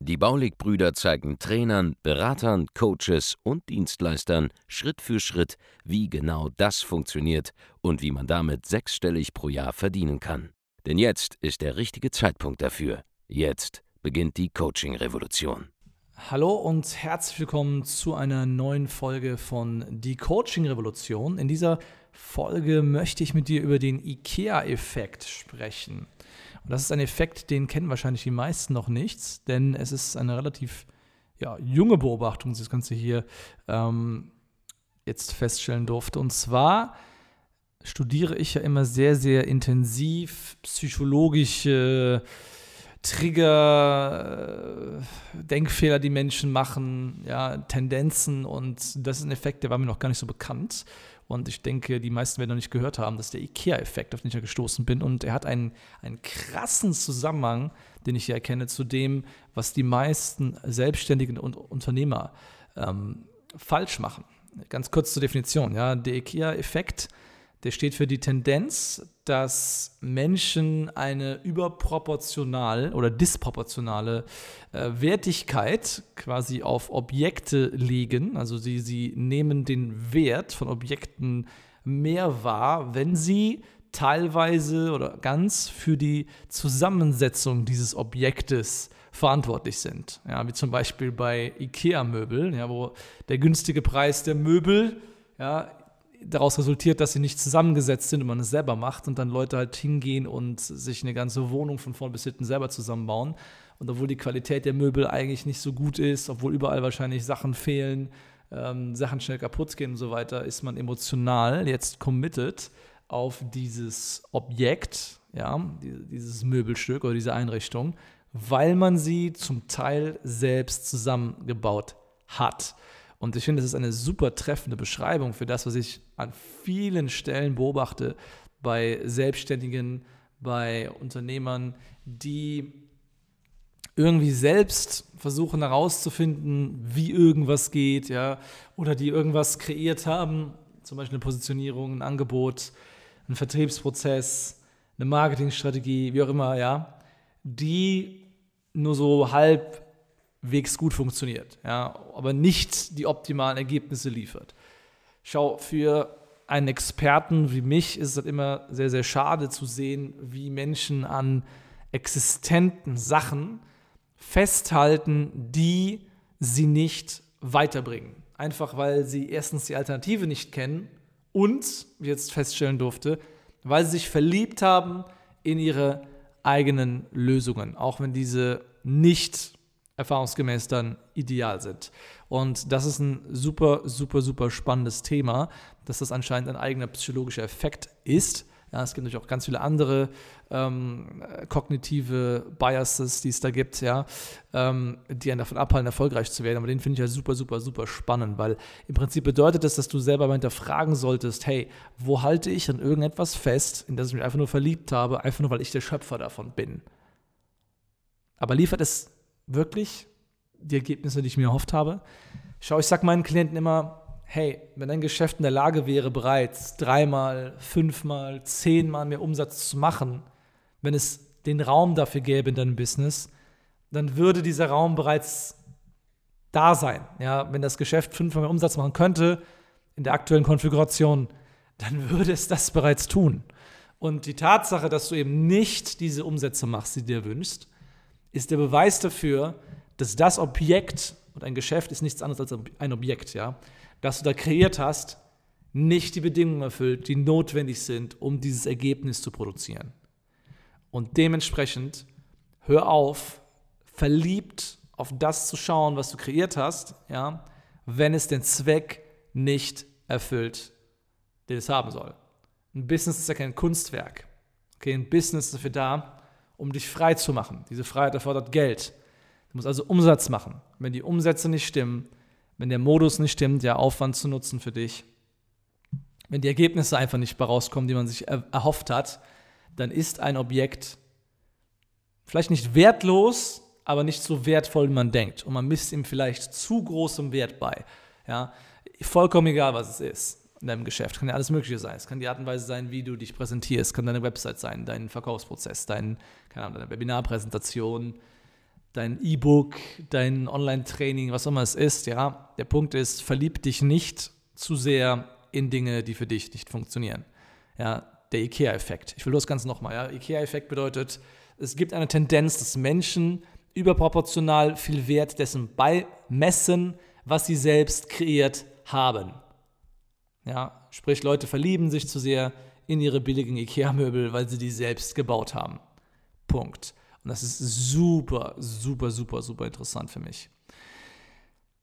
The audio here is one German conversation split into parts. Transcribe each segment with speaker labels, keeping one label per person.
Speaker 1: Die Baulig-Brüder zeigen Trainern, Beratern, Coaches und Dienstleistern Schritt für Schritt, wie genau das funktioniert und wie man damit sechsstellig pro Jahr verdienen kann. Denn jetzt ist der richtige Zeitpunkt dafür. Jetzt beginnt die Coaching-Revolution.
Speaker 2: Hallo und herzlich willkommen zu einer neuen Folge von Die Coaching-Revolution. In dieser Folge möchte ich mit dir über den IKEA-Effekt sprechen. Und das ist ein Effekt, den kennen wahrscheinlich die meisten noch nicht, denn es ist eine relativ ja, junge Beobachtung, das Ganze hier ähm, jetzt feststellen durfte. Und zwar studiere ich ja immer sehr, sehr intensiv psychologische Trigger, äh, Denkfehler, die Menschen machen, ja, Tendenzen und das ist ein Effekt, der war mir noch gar nicht so bekannt. Und ich denke, die meisten werden noch nicht gehört haben, dass der IKEA-Effekt, auf den ich ja gestoßen bin. Und er hat einen, einen krassen Zusammenhang, den ich hier erkenne, zu dem, was die meisten Selbstständigen und Unternehmer ähm, falsch machen. Ganz kurz zur Definition. Ja, der IKEA-Effekt der steht für die Tendenz, dass Menschen eine überproportional oder disproportionale äh, Wertigkeit quasi auf Objekte legen. Also sie, sie nehmen den Wert von Objekten mehr wahr, wenn sie teilweise oder ganz für die Zusammensetzung dieses Objektes verantwortlich sind. Ja, wie zum Beispiel bei IKEA-Möbeln, ja, wo der günstige Preis der Möbel ja, daraus resultiert, dass sie nicht zusammengesetzt sind und man es selber macht und dann Leute halt hingehen und sich eine ganze Wohnung von vorn bis hinten selber zusammenbauen. Und obwohl die Qualität der Möbel eigentlich nicht so gut ist, obwohl überall wahrscheinlich Sachen fehlen, ähm, Sachen schnell kaputt gehen und so weiter, ist man emotional jetzt committed auf dieses Objekt, ja, dieses Möbelstück oder diese Einrichtung, weil man sie zum Teil selbst zusammengebaut hat. Und ich finde, das ist eine super treffende Beschreibung für das, was ich an vielen Stellen beobachte bei Selbstständigen, bei Unternehmern, die irgendwie selbst versuchen herauszufinden, wie irgendwas geht, ja, oder die irgendwas kreiert haben, zum Beispiel eine Positionierung, ein Angebot, ein Vertriebsprozess, eine Marketingstrategie, wie auch immer, ja, die nur so halb halbwegs gut funktioniert, ja, aber nicht die optimalen Ergebnisse liefert. Schau, für einen Experten wie mich ist es immer sehr, sehr schade zu sehen, wie Menschen an existenten Sachen festhalten, die sie nicht weiterbringen. Einfach weil sie erstens die Alternative nicht kennen und, wie jetzt feststellen durfte, weil sie sich verliebt haben in ihre eigenen Lösungen, auch wenn diese nicht erfahrungsgemäß dann ideal sind. Und das ist ein super, super, super spannendes Thema, dass das anscheinend ein eigener psychologischer Effekt ist. Ja, es gibt natürlich auch ganz viele andere ähm, kognitive Biases, die es da gibt, ja, ähm, die einen davon abhalten, erfolgreich zu werden. Aber den finde ich ja super, super, super spannend, weil im Prinzip bedeutet das, dass du selber mal hinterfragen solltest, hey, wo halte ich an irgendetwas fest, in das ich mich einfach nur verliebt habe, einfach nur, weil ich der Schöpfer davon bin. Aber liefert es wirklich die Ergebnisse, die ich mir erhofft habe. Schau, ich sage meinen Klienten immer, hey, wenn dein Geschäft in der Lage wäre, bereits dreimal, fünfmal, zehnmal mehr Umsatz zu machen, wenn es den Raum dafür gäbe in deinem Business, dann würde dieser Raum bereits da sein. Ja, wenn das Geschäft fünfmal mehr Umsatz machen könnte, in der aktuellen Konfiguration, dann würde es das bereits tun. Und die Tatsache, dass du eben nicht diese Umsätze machst, die du dir wünschst, ist der Beweis dafür, dass das Objekt, und ein Geschäft ist nichts anderes als ein Objekt, ja, das du da kreiert hast, nicht die Bedingungen erfüllt, die notwendig sind, um dieses Ergebnis zu produzieren. Und dementsprechend hör auf, verliebt auf das zu schauen, was du kreiert hast, ja, wenn es den Zweck nicht erfüllt, den es haben soll. Ein Business ist ja kein Kunstwerk. Okay, ein Business ist dafür da, um dich frei zu machen. Diese Freiheit erfordert Geld. Du musst also Umsatz machen. Wenn die Umsätze nicht stimmen, wenn der Modus nicht stimmt, ja, Aufwand zu nutzen für dich, wenn die Ergebnisse einfach nicht rauskommen, die man sich erhofft hat, dann ist ein Objekt vielleicht nicht wertlos, aber nicht so wertvoll, wie man denkt. Und man misst ihm vielleicht zu großem Wert bei. Ja? Vollkommen egal, was es ist in deinem Geschäft. Kann ja alles Mögliche sein. Es kann die Art und Weise sein, wie du dich präsentierst, kann deine Website sein, dein Verkaufsprozess, dein, keine Ahnung, deine Webinarpräsentation, dein E-Book, dein Online-Training, was auch immer es ist. Ja? Der Punkt ist, verlieb dich nicht zu sehr in Dinge, die für dich nicht funktionieren. Ja, der IKEA-Effekt. Ich will das Ganze nochmal. Ja? IKEA-Effekt bedeutet, es gibt eine Tendenz, dass Menschen überproportional viel Wert dessen beimessen, was sie selbst kreiert haben. Ja, sprich, Leute verlieben sich zu sehr in ihre billigen IKEA-Möbel, weil sie die selbst gebaut haben. Punkt. Und das ist super, super, super, super interessant für mich.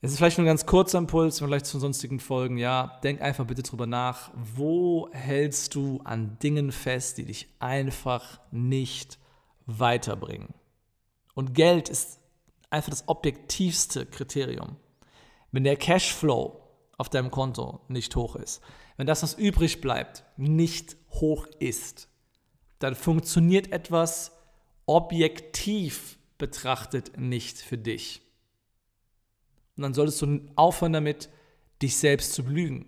Speaker 2: Es ist vielleicht nur ein ganz kurzer Impuls, vielleicht zu sonstigen Folgen. Ja, denk einfach bitte drüber nach. Wo hältst du an Dingen fest, die dich einfach nicht weiterbringen? Und Geld ist einfach das objektivste Kriterium. Wenn der Cashflow auf deinem Konto nicht hoch ist, wenn das, was übrig bleibt, nicht hoch ist, dann funktioniert etwas objektiv betrachtet nicht für dich. Und dann solltest du aufhören damit, dich selbst zu belügen.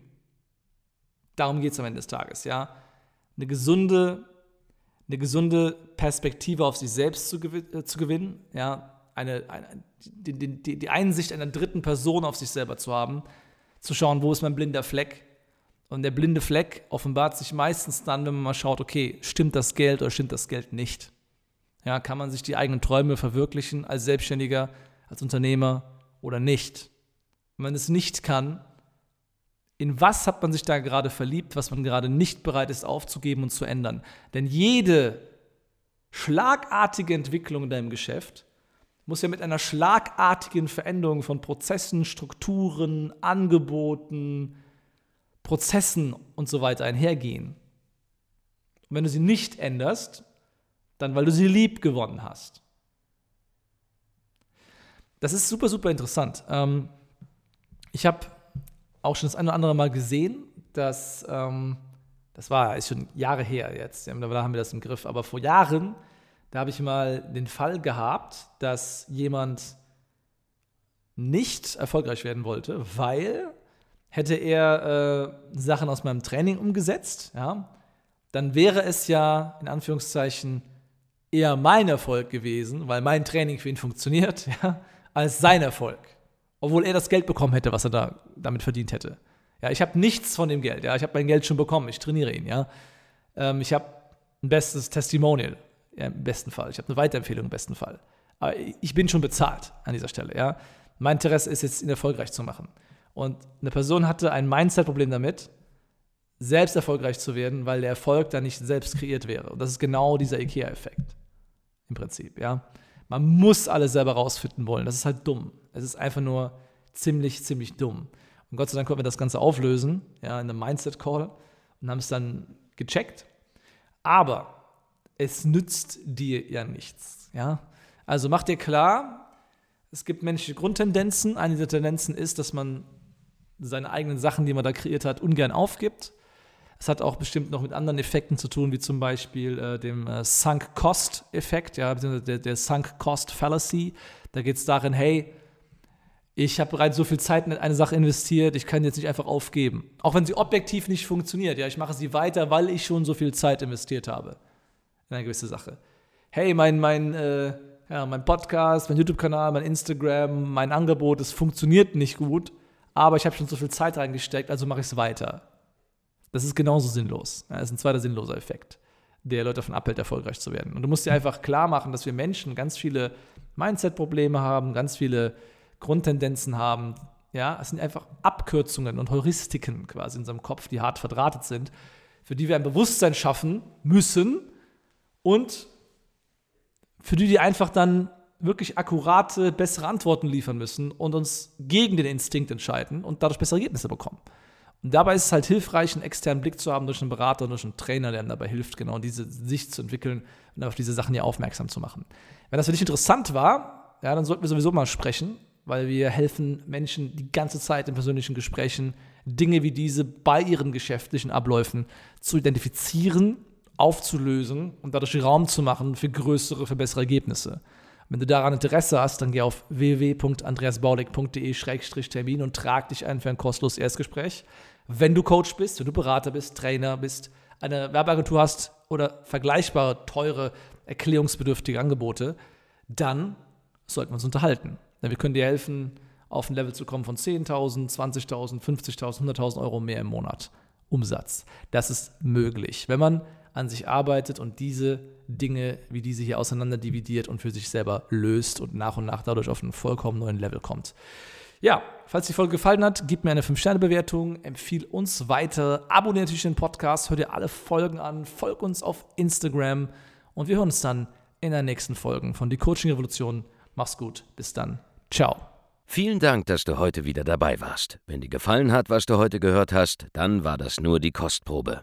Speaker 2: Darum geht es am Ende des Tages, ja. Eine gesunde, eine gesunde Perspektive auf sich selbst zu, äh, zu gewinnen, ja. Eine, eine die, die, die Einsicht einer dritten Person auf sich selber zu haben, zu schauen, wo ist mein blinder Fleck. Und der blinde Fleck offenbart sich meistens dann, wenn man mal schaut, okay, stimmt das Geld oder stimmt das Geld nicht? Ja, kann man sich die eigenen Träume verwirklichen als Selbstständiger, als Unternehmer? oder nicht. Wenn man es nicht kann, in was hat man sich da gerade verliebt, was man gerade nicht bereit ist aufzugeben und zu ändern? Denn jede schlagartige Entwicklung in deinem Geschäft muss ja mit einer schlagartigen Veränderung von Prozessen, Strukturen, Angeboten, Prozessen und so weiter einhergehen. Und wenn du sie nicht änderst, dann weil du sie lieb gewonnen hast. Das ist super, super interessant. Ähm, ich habe auch schon das eine oder andere Mal gesehen, dass, ähm, das war ist schon Jahre her jetzt, da haben wir das im Griff, aber vor Jahren, da habe ich mal den Fall gehabt, dass jemand nicht erfolgreich werden wollte, weil hätte er äh, Sachen aus meinem Training umgesetzt, ja, dann wäre es ja in Anführungszeichen eher mein Erfolg gewesen, weil mein Training für ihn funktioniert, ja, als sein Erfolg. Obwohl er das Geld bekommen hätte, was er da damit verdient hätte. Ja, ich habe nichts von dem Geld. Ja, ich habe mein Geld schon bekommen. Ich trainiere ihn. Ja, ähm, ich habe ein bestes Testimonial ja, im besten Fall. Ich habe eine Weiterempfehlung im besten Fall. Aber ich bin schon bezahlt an dieser Stelle. Ja, mein Interesse ist jetzt, ihn erfolgreich zu machen. Und eine Person hatte ein Mindset-Problem damit, selbst erfolgreich zu werden, weil der Erfolg dann nicht selbst kreiert wäre. Und das ist genau dieser IKEA-Effekt. Im Prinzip, ja. Man muss alles selber rausfinden wollen. Das ist halt dumm. Es ist einfach nur ziemlich, ziemlich dumm. Und Gott sei Dank konnten wir das Ganze auflösen, ja, in einem Mindset-Call und haben es dann gecheckt. Aber es nützt dir ja nichts, ja. Also mach dir klar, es gibt menschliche Grundtendenzen. Eine dieser Tendenzen ist, dass man seine eigenen Sachen, die man da kreiert hat, ungern aufgibt. Es hat auch bestimmt noch mit anderen Effekten zu tun, wie zum Beispiel äh, dem äh, Sunk-Cost-Effekt, ja, der, der Sunk-Cost-Fallacy. Da geht es darin, hey, ich habe bereits so viel Zeit in eine Sache investiert, ich kann jetzt nicht einfach aufgeben. Auch wenn sie objektiv nicht funktioniert, ja, ich mache sie weiter, weil ich schon so viel Zeit investiert habe in eine gewisse Sache. Hey, mein, mein, äh, ja, mein Podcast, mein YouTube-Kanal, mein Instagram, mein Angebot, es funktioniert nicht gut, aber ich habe schon so viel Zeit reingesteckt, also mache ich es weiter. Das ist genauso sinnlos. Das ist ein zweiter sinnloser Effekt, der Leute davon abhält, erfolgreich zu werden. Und du musst dir einfach klar machen, dass wir Menschen ganz viele Mindset-Probleme haben, ganz viele Grundtendenzen haben. Ja, es sind einfach Abkürzungen und Heuristiken quasi in unserem Kopf, die hart verdrahtet sind, für die wir ein Bewusstsein schaffen müssen und für die wir einfach dann wirklich akkurate, bessere Antworten liefern müssen und uns gegen den Instinkt entscheiden und dadurch bessere Ergebnisse bekommen. Und dabei ist es halt hilfreich, einen externen Blick zu haben durch einen Berater, durch einen Trainer, der dabei hilft, genau diese Sicht zu entwickeln und auf diese Sachen hier aufmerksam zu machen. Wenn das für dich interessant war, ja, dann sollten wir sowieso mal sprechen, weil wir helfen Menschen die ganze Zeit in persönlichen Gesprächen Dinge wie diese bei ihren geschäftlichen Abläufen zu identifizieren, aufzulösen und dadurch Raum zu machen für größere, für bessere Ergebnisse. Wenn du daran Interesse hast, dann geh auf www.andreasbaulig.de-termin und trag dich ein für ein kostenloses Erstgespräch. Wenn du Coach bist, wenn du Berater bist, Trainer bist, eine Werbeagentur hast oder vergleichbare, teure, erklärungsbedürftige Angebote, dann sollten wir uns unterhalten. Denn wir können dir helfen, auf ein Level zu kommen von 10.000, 20.000, 50.000, 100.000 Euro mehr im Monat Umsatz. Das ist möglich, wenn man an sich arbeitet und diese Dinge wie diese hier auseinander dividiert und für sich selber löst und nach und nach dadurch auf einen vollkommen neuen Level kommt. Ja, falls die Folge gefallen hat, gib mir eine 5-Sterne-Bewertung, empfiehl uns weiter, abonniere natürlich den Podcast, hör dir alle Folgen an, folg uns auf Instagram und wir hören uns dann in der nächsten Folge von Die Coaching Revolution. Mach's gut, bis dann. Ciao.
Speaker 1: Vielen Dank, dass du heute wieder dabei warst. Wenn dir gefallen hat, was du heute gehört hast, dann war das nur die Kostprobe.